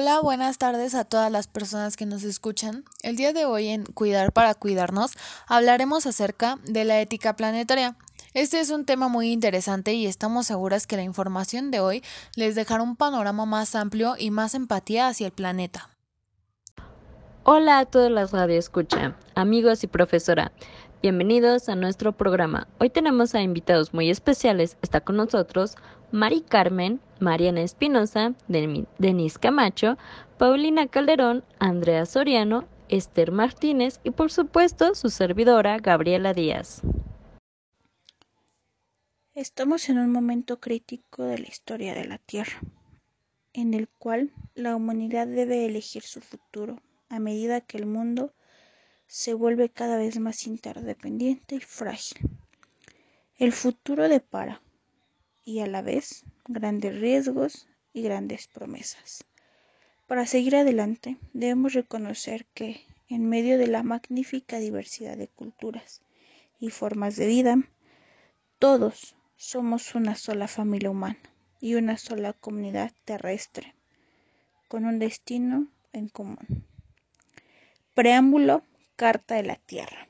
Hola, buenas tardes a todas las personas que nos escuchan. El día de hoy en Cuidar para Cuidarnos hablaremos acerca de la ética planetaria. Este es un tema muy interesante y estamos seguras que la información de hoy les dejará un panorama más amplio y más empatía hacia el planeta. Hola a todas las escucha, amigos y profesora. Bienvenidos a nuestro programa. Hoy tenemos a invitados muy especiales. Está con nosotros Mari Carmen, Mariana Espinosa, Denise Camacho, Paulina Calderón, Andrea Soriano, Esther Martínez y por supuesto su servidora Gabriela Díaz. Estamos en un momento crítico de la historia de la Tierra, en el cual la humanidad debe elegir su futuro a medida que el mundo se vuelve cada vez más interdependiente y frágil. El futuro depara, y a la vez, grandes riesgos y grandes promesas. Para seguir adelante, debemos reconocer que, en medio de la magnífica diversidad de culturas y formas de vida, todos somos una sola familia humana y una sola comunidad terrestre, con un destino en común. Preámbulo, Carta de la Tierra.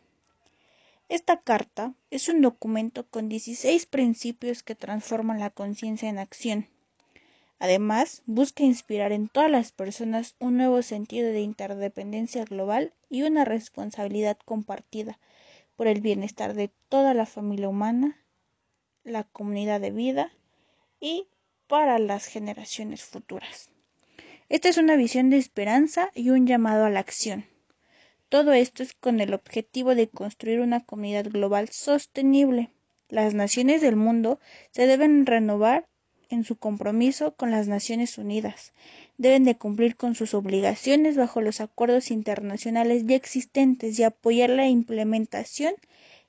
Esta carta es un documento con 16 principios que transforman la conciencia en acción. Además, busca inspirar en todas las personas un nuevo sentido de interdependencia global y una responsabilidad compartida por el bienestar de toda la familia humana, la comunidad de vida y para las generaciones futuras. Esta es una visión de esperanza y un llamado a la acción. Todo esto es con el objetivo de construir una comunidad global sostenible. Las naciones del mundo se deben renovar en su compromiso con las Naciones Unidas. Deben de cumplir con sus obligaciones bajo los acuerdos internacionales ya existentes y apoyar la implementación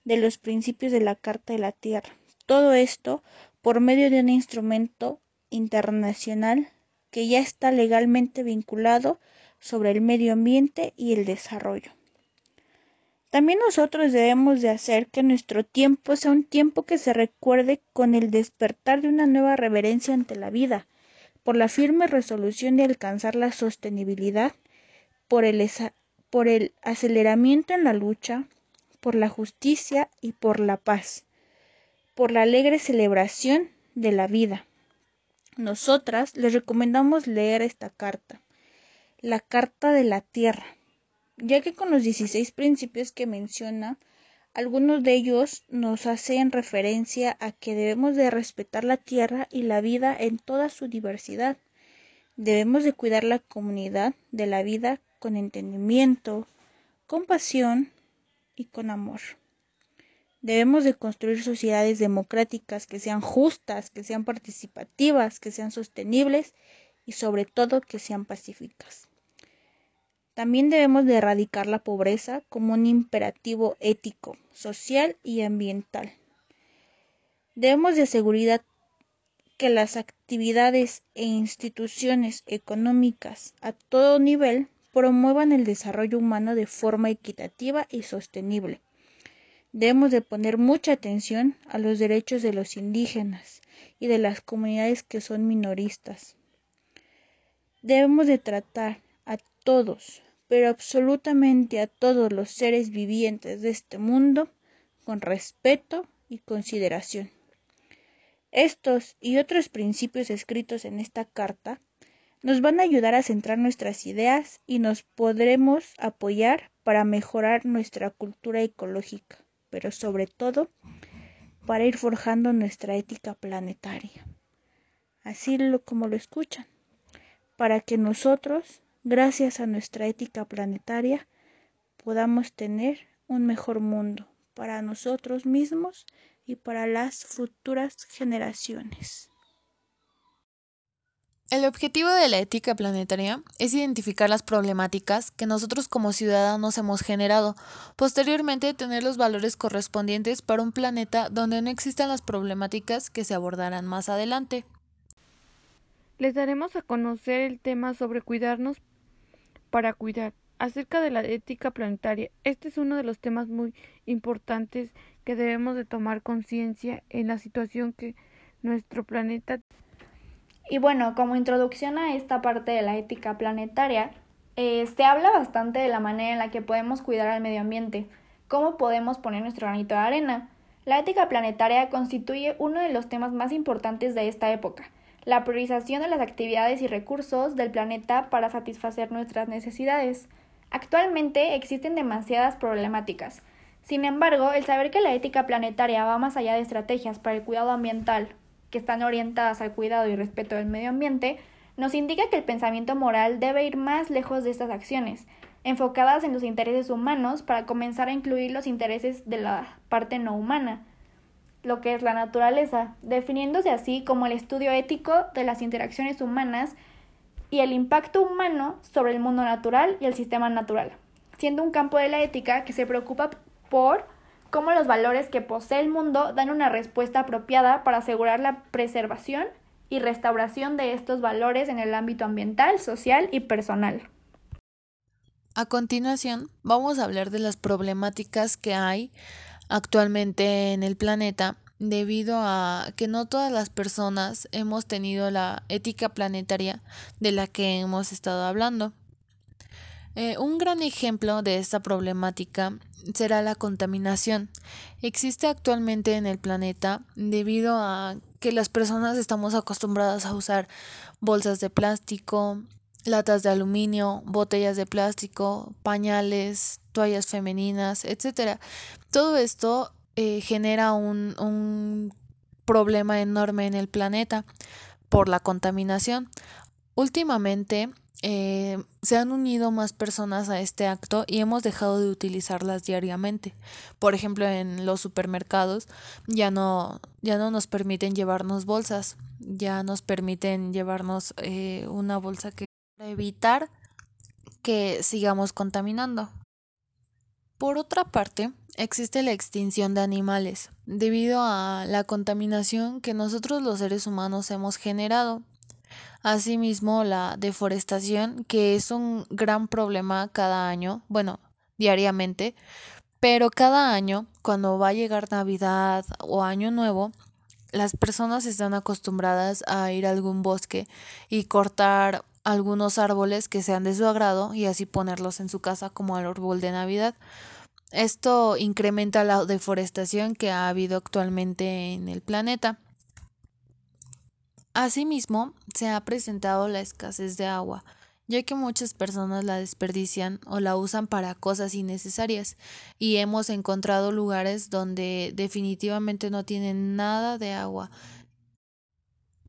de los principios de la Carta de la Tierra. Todo esto por medio de un instrumento internacional que ya está legalmente vinculado sobre el medio ambiente y el desarrollo. También nosotros debemos de hacer que nuestro tiempo sea un tiempo que se recuerde con el despertar de una nueva reverencia ante la vida, por la firme resolución de alcanzar la sostenibilidad, por el, por el aceleramiento en la lucha, por la justicia y por la paz, por la alegre celebración de la vida. Nosotras les recomendamos leer esta carta la Carta de la Tierra, ya que con los 16 principios que menciona, algunos de ellos nos hacen referencia a que debemos de respetar la tierra y la vida en toda su diversidad. Debemos de cuidar la comunidad de la vida con entendimiento, compasión y con amor. Debemos de construir sociedades democráticas que sean justas, que sean participativas, que sean sostenibles y sobre todo que sean pacíficas. También debemos de erradicar la pobreza como un imperativo ético, social y ambiental. Debemos de asegurar que las actividades e instituciones económicas a todo nivel promuevan el desarrollo humano de forma equitativa y sostenible. Debemos de poner mucha atención a los derechos de los indígenas y de las comunidades que son minoristas. Debemos de tratar a todos, pero absolutamente a todos los seres vivientes de este mundo con respeto y consideración. Estos y otros principios escritos en esta carta nos van a ayudar a centrar nuestras ideas y nos podremos apoyar para mejorar nuestra cultura ecológica, pero sobre todo para ir forjando nuestra ética planetaria. Así como lo escuchan, para que nosotros gracias a nuestra ética planetaria, podamos tener un mejor mundo para nosotros mismos y para las futuras generaciones. El objetivo de la ética planetaria es identificar las problemáticas que nosotros como ciudadanos hemos generado, posteriormente tener los valores correspondientes para un planeta donde no existan las problemáticas que se abordarán más adelante. Les daremos a conocer el tema sobre cuidarnos para cuidar. Acerca de la ética planetaria, este es uno de los temas muy importantes que debemos de tomar conciencia en la situación que nuestro planeta Y bueno, como introducción a esta parte de la ética planetaria, eh, se habla bastante de la manera en la que podemos cuidar al medio ambiente, cómo podemos poner nuestro granito de arena. La ética planetaria constituye uno de los temas más importantes de esta época, la priorización de las actividades y recursos del planeta para satisfacer nuestras necesidades. Actualmente existen demasiadas problemáticas. Sin embargo, el saber que la ética planetaria va más allá de estrategias para el cuidado ambiental que están orientadas al cuidado y respeto del medio ambiente, nos indica que el pensamiento moral debe ir más lejos de estas acciones, enfocadas en los intereses humanos para comenzar a incluir los intereses de la parte no humana, lo que es la naturaleza, definiéndose así como el estudio ético de las interacciones humanas y el impacto humano sobre el mundo natural y el sistema natural, siendo un campo de la ética que se preocupa por cómo los valores que posee el mundo dan una respuesta apropiada para asegurar la preservación y restauración de estos valores en el ámbito ambiental, social y personal. A continuación, vamos a hablar de las problemáticas que hay actualmente en el planeta debido a que no todas las personas hemos tenido la ética planetaria de la que hemos estado hablando. Eh, un gran ejemplo de esta problemática será la contaminación. Existe actualmente en el planeta debido a que las personas estamos acostumbradas a usar bolsas de plástico, latas de aluminio, botellas de plástico, pañales, toallas femeninas, etc. Todo esto eh, genera un, un problema enorme en el planeta por la contaminación. Últimamente eh, se han unido más personas a este acto y hemos dejado de utilizarlas diariamente. Por ejemplo, en los supermercados ya no, ya no nos permiten llevarnos bolsas, ya nos permiten llevarnos eh, una bolsa que evitar que sigamos contaminando. Por otra parte, existe la extinción de animales debido a la contaminación que nosotros los seres humanos hemos generado Asimismo, la deforestación, que es un gran problema cada año, bueno, diariamente, pero cada año, cuando va a llegar Navidad o Año Nuevo, las personas están acostumbradas a ir a algún bosque y cortar algunos árboles que sean de su agrado y así ponerlos en su casa como el árbol de Navidad. Esto incrementa la deforestación que ha habido actualmente en el planeta. Asimismo, se ha presentado la escasez de agua, ya que muchas personas la desperdician o la usan para cosas innecesarias, y hemos encontrado lugares donde definitivamente no tienen nada de agua.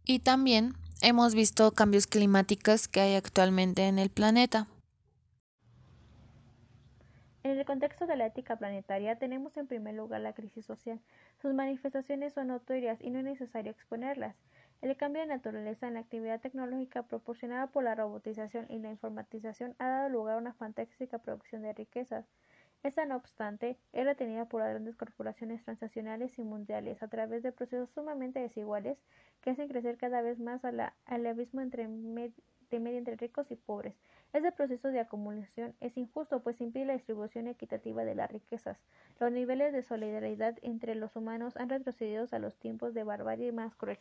Y también hemos visto cambios climáticos que hay actualmente en el planeta. En el contexto de la ética planetaria tenemos en primer lugar la crisis social. Sus manifestaciones son notorias y no es necesario exponerlas. El cambio de naturaleza en la actividad tecnológica proporcionada por la robotización y la informatización ha dado lugar a una fantástica producción de riquezas. Esta, no obstante, es retenida por grandes corporaciones transnacionales y mundiales a través de procesos sumamente desiguales que hacen crecer cada vez más al abismo entre de medio entre ricos y pobres. Este proceso de acumulación es injusto, pues impide la distribución equitativa de las riquezas. Los niveles de solidaridad entre los humanos han retrocedido a los tiempos de barbarie más cruel.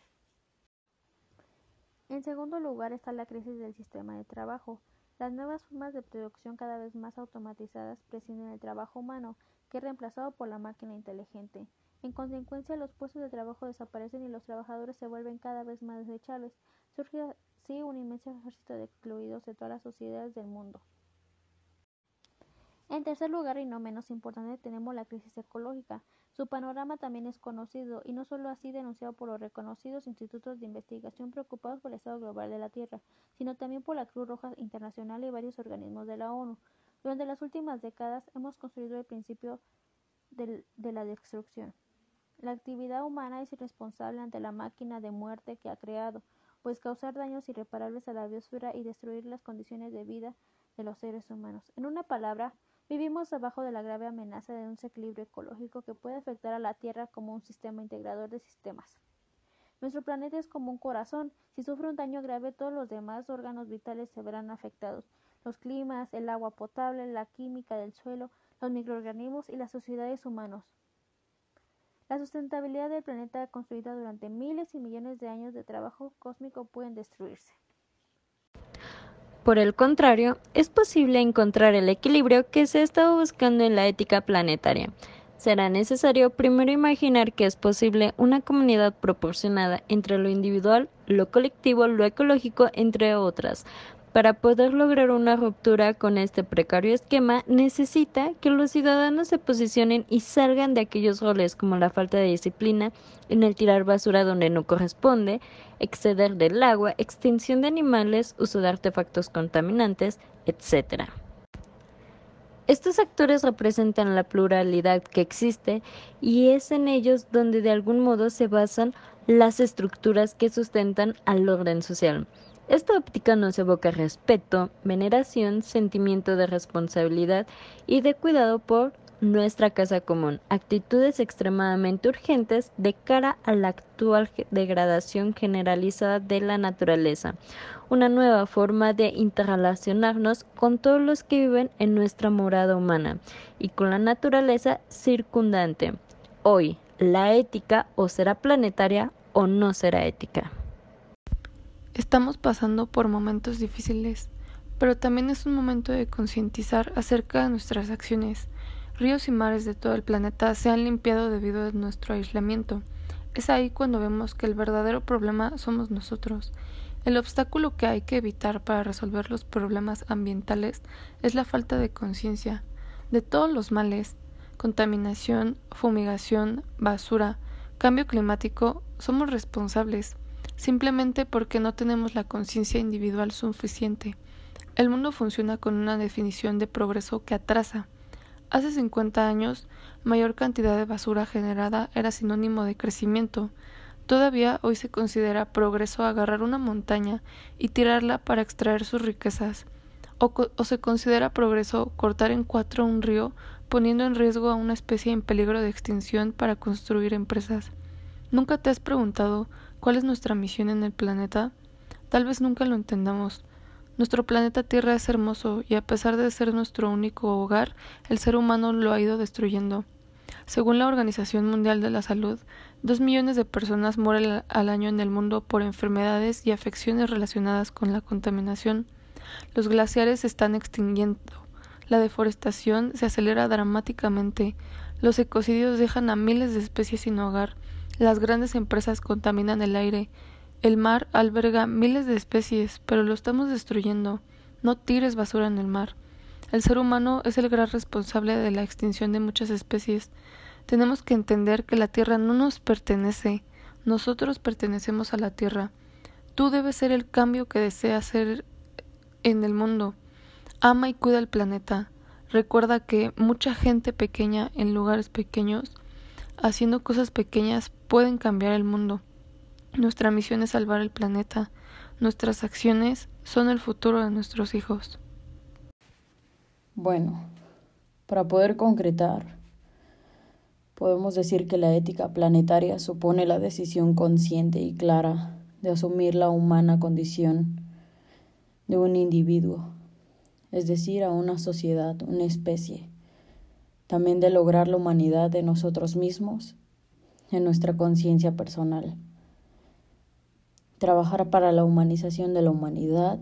En segundo lugar está la crisis del sistema de trabajo. Las nuevas formas de producción cada vez más automatizadas prescinden del trabajo humano, que es reemplazado por la máquina inteligente. En consecuencia, los puestos de trabajo desaparecen y los trabajadores se vuelven cada vez más desechables. Surge así un inmenso ejército de excluidos de todas las sociedades del mundo. En tercer lugar, y no menos importante, tenemos la crisis ecológica. Su panorama también es conocido, y no solo así denunciado por los reconocidos institutos de investigación preocupados por el estado global de la Tierra, sino también por la Cruz Roja Internacional y varios organismos de la ONU. Durante las últimas décadas hemos construido el principio de la destrucción. La actividad humana es irresponsable ante la máquina de muerte que ha creado, pues causar daños irreparables a la biosfera y destruir las condiciones de vida de los seres humanos. En una palabra, Vivimos debajo de la grave amenaza de un desequilibrio ecológico que puede afectar a la Tierra como un sistema integrador de sistemas. Nuestro planeta es como un corazón. Si sufre un daño grave, todos los demás órganos vitales se verán afectados. Los climas, el agua potable, la química del suelo, los microorganismos y las sociedades humanos. La sustentabilidad del planeta construida durante miles y millones de años de trabajo cósmico pueden destruirse. Por el contrario, es posible encontrar el equilibrio que se ha estado buscando en la ética planetaria. Será necesario primero imaginar que es posible una comunidad proporcionada entre lo individual, lo colectivo, lo ecológico, entre otras, para poder lograr una ruptura con este precario esquema, necesita que los ciudadanos se posicionen y salgan de aquellos roles como la falta de disciplina en el tirar basura donde no corresponde, exceder del agua, extinción de animales, uso de artefactos contaminantes, etc. Estos actores representan la pluralidad que existe y es en ellos donde de algún modo se basan las estructuras que sustentan al orden social. Esta óptica nos evoca respeto, veneración, sentimiento de responsabilidad y de cuidado por nuestra casa común, actitudes extremadamente urgentes de cara a la actual degradación generalizada de la naturaleza, una nueva forma de interrelacionarnos con todos los que viven en nuestra morada humana y con la naturaleza circundante. Hoy, la ética o será planetaria o no será ética. Estamos pasando por momentos difíciles, pero también es un momento de concientizar acerca de nuestras acciones. Ríos y mares de todo el planeta se han limpiado debido a nuestro aislamiento. Es ahí cuando vemos que el verdadero problema somos nosotros. El obstáculo que hay que evitar para resolver los problemas ambientales es la falta de conciencia de todos los males, contaminación, fumigación, basura, cambio climático, somos responsables simplemente porque no tenemos la conciencia individual suficiente. El mundo funciona con una definición de progreso que atrasa. Hace 50 años, mayor cantidad de basura generada era sinónimo de crecimiento. Todavía hoy se considera progreso agarrar una montaña y tirarla para extraer sus riquezas. O, o, se considera progreso cortar en cuatro un río poniendo en riesgo a una especie en peligro de extinción para construir empresas. ¿Nunca te has preguntado ¿Cuál es nuestra misión en el planeta? Tal vez nunca lo entendamos. Nuestro planeta Tierra es hermoso y a pesar de ser nuestro único hogar, el ser humano lo ha ido destruyendo. Según la Organización Mundial de la Salud, dos millones de personas mueren al año en el mundo por enfermedades y afecciones relacionadas con la contaminación. Los glaciares se están extinguiendo. La deforestación se acelera dramáticamente. Los ecocidios dejan a miles de especies sin hogar. Las grandes empresas contaminan el aire. El mar alberga miles de especies, pero lo estamos destruyendo. No tires basura en el mar. El ser humano es el gran responsable de la extinción de muchas especies. Tenemos que entender que la Tierra no nos pertenece. Nosotros pertenecemos a la Tierra. Tú debes ser el cambio que deseas ser en el mundo. Ama y cuida el planeta. Recuerda que mucha gente pequeña en lugares pequeños haciendo cosas pequeñas pueden cambiar el mundo. Nuestra misión es salvar el planeta. Nuestras acciones son el futuro de nuestros hijos. Bueno, para poder concretar, podemos decir que la ética planetaria supone la decisión consciente y clara de asumir la humana condición de un individuo, es decir, a una sociedad, una especie también de lograr la humanidad de nosotros mismos, en nuestra conciencia personal. Trabajar para la humanización de la humanidad,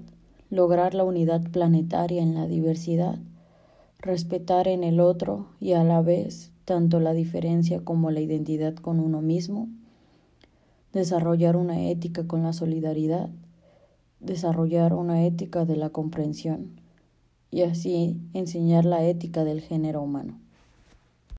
lograr la unidad planetaria en la diversidad, respetar en el otro y a la vez tanto la diferencia como la identidad con uno mismo, desarrollar una ética con la solidaridad, desarrollar una ética de la comprensión y así enseñar la ética del género humano.